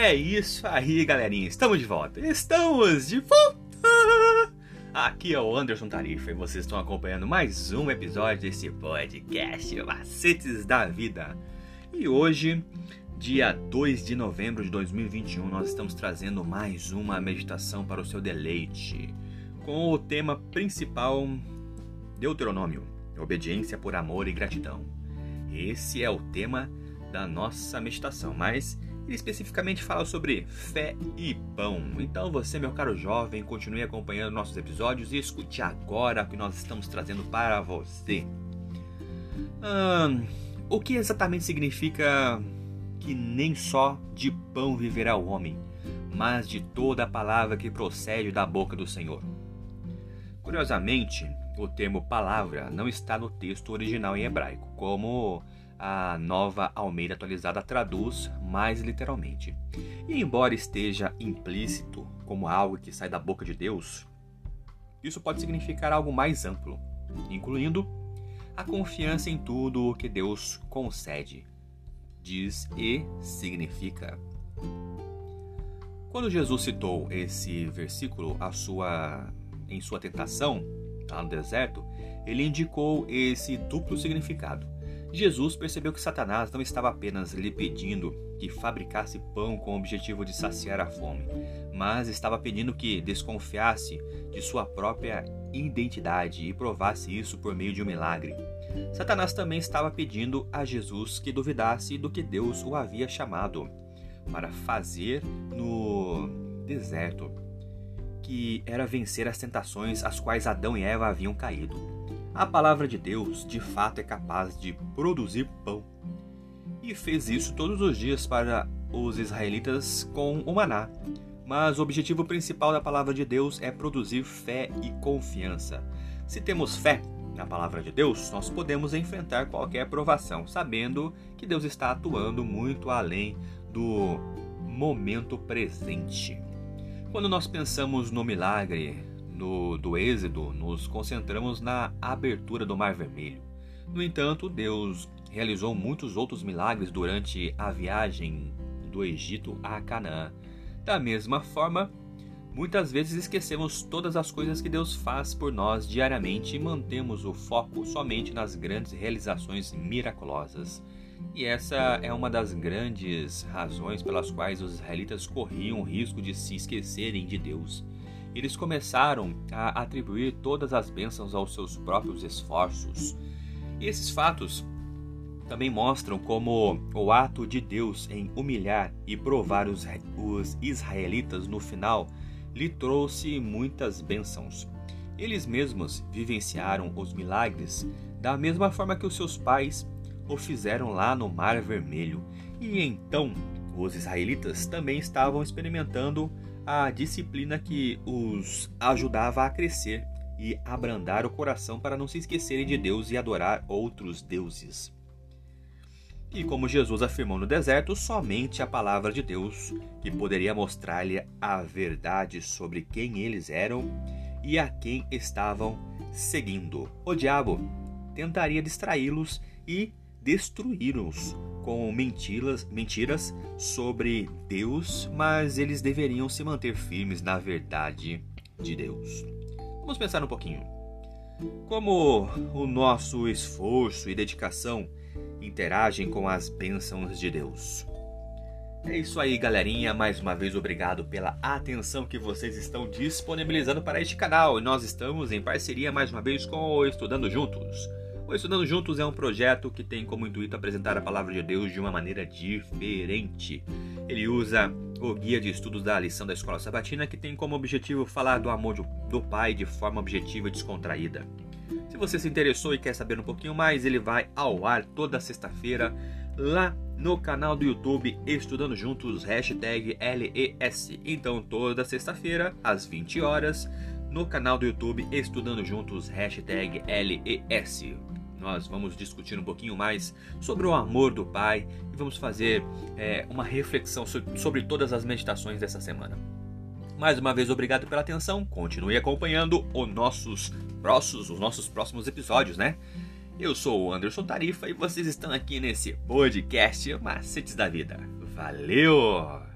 É isso aí, galerinha. Estamos de volta. Estamos de volta. Aqui é o Anderson Tarifa e vocês estão acompanhando mais um episódio desse podcast Macetes da Vida. E hoje, dia 2 de novembro de 2021, nós estamos trazendo mais uma meditação para o seu deleite, com o tema principal Deuteronômio, obediência por amor e gratidão. Esse é o tema da nossa meditação, mas ele especificamente fala sobre fé e pão. Então você, meu caro jovem, continue acompanhando nossos episódios e escute agora o que nós estamos trazendo para você. Hum, o que exatamente significa que nem só de pão viverá o homem, mas de toda a palavra que procede da boca do Senhor? Curiosamente, o termo palavra não está no texto original em hebraico, como a nova Almeida atualizada traduz mais literalmente. E embora esteja implícito como algo que sai da boca de Deus, isso pode significar algo mais amplo, incluindo a confiança em tudo o que Deus concede, diz e significa. Quando Jesus citou esse versículo sua, em sua tentação lá no deserto, ele indicou esse duplo significado Jesus percebeu que Satanás não estava apenas lhe pedindo que fabricasse pão com o objetivo de saciar a fome, mas estava pedindo que desconfiasse de sua própria identidade e provasse isso por meio de um milagre. Satanás também estava pedindo a Jesus que duvidasse do que Deus o havia chamado para fazer no deserto, que era vencer as tentações às quais Adão e Eva haviam caído. A palavra de Deus de fato é capaz de produzir pão. E fez isso todos os dias para os israelitas com o maná. Mas o objetivo principal da palavra de Deus é produzir fé e confiança. Se temos fé na palavra de Deus, nós podemos enfrentar qualquer provação, sabendo que Deus está atuando muito além do momento presente. Quando nós pensamos no milagre no, do Êxodo, nos concentramos na abertura do Mar Vermelho. No entanto, Deus realizou muitos outros milagres durante a viagem do Egito a Canaã. Da mesma forma, muitas vezes esquecemos todas as coisas que Deus faz por nós diariamente e mantemos o foco somente nas grandes realizações miraculosas. E essa é uma das grandes razões pelas quais os israelitas corriam o risco de se esquecerem de Deus eles começaram a atribuir todas as bênçãos aos seus próprios esforços. E esses fatos também mostram como o ato de Deus em humilhar e provar os, os israelitas no final lhe trouxe muitas bênçãos. Eles mesmos vivenciaram os milagres da mesma forma que os seus pais o fizeram lá no Mar Vermelho. E então os israelitas também estavam experimentando a disciplina que os ajudava a crescer e abrandar o coração para não se esquecerem de Deus e adorar outros deuses. E como Jesus afirmou no deserto, somente a palavra de Deus que poderia mostrar-lhe a verdade sobre quem eles eram e a quem estavam seguindo. O diabo tentaria distraí-los e destruí-los com mentiras, mentiras sobre Deus, mas eles deveriam se manter firmes na verdade de Deus. Vamos pensar um pouquinho. Como o nosso esforço e dedicação interagem com as bênçãos de Deus? É isso aí, galerinha. Mais uma vez, obrigado pela atenção que vocês estão disponibilizando para este canal. E nós estamos em parceria mais uma vez com o Estudando Juntos. O Estudando Juntos é um projeto que tem como intuito apresentar a palavra de Deus de uma maneira diferente. Ele usa o guia de estudos da lição da Escola Sabatina, que tem como objetivo falar do amor do Pai de forma objetiva e descontraída. Se você se interessou e quer saber um pouquinho mais, ele vai ao ar toda sexta-feira lá no canal do YouTube Estudando Juntos, hashtag LES. Então, toda sexta-feira, às 20 horas, no canal do YouTube Estudando Juntos, hashtag LES nós vamos discutir um pouquinho mais sobre o amor do Pai e vamos fazer é, uma reflexão sobre todas as meditações dessa semana. Mais uma vez, obrigado pela atenção. Continue acompanhando os nossos próximos, os nossos próximos episódios, né? Eu sou o Anderson Tarifa e vocês estão aqui nesse podcast Macetes da Vida. Valeu!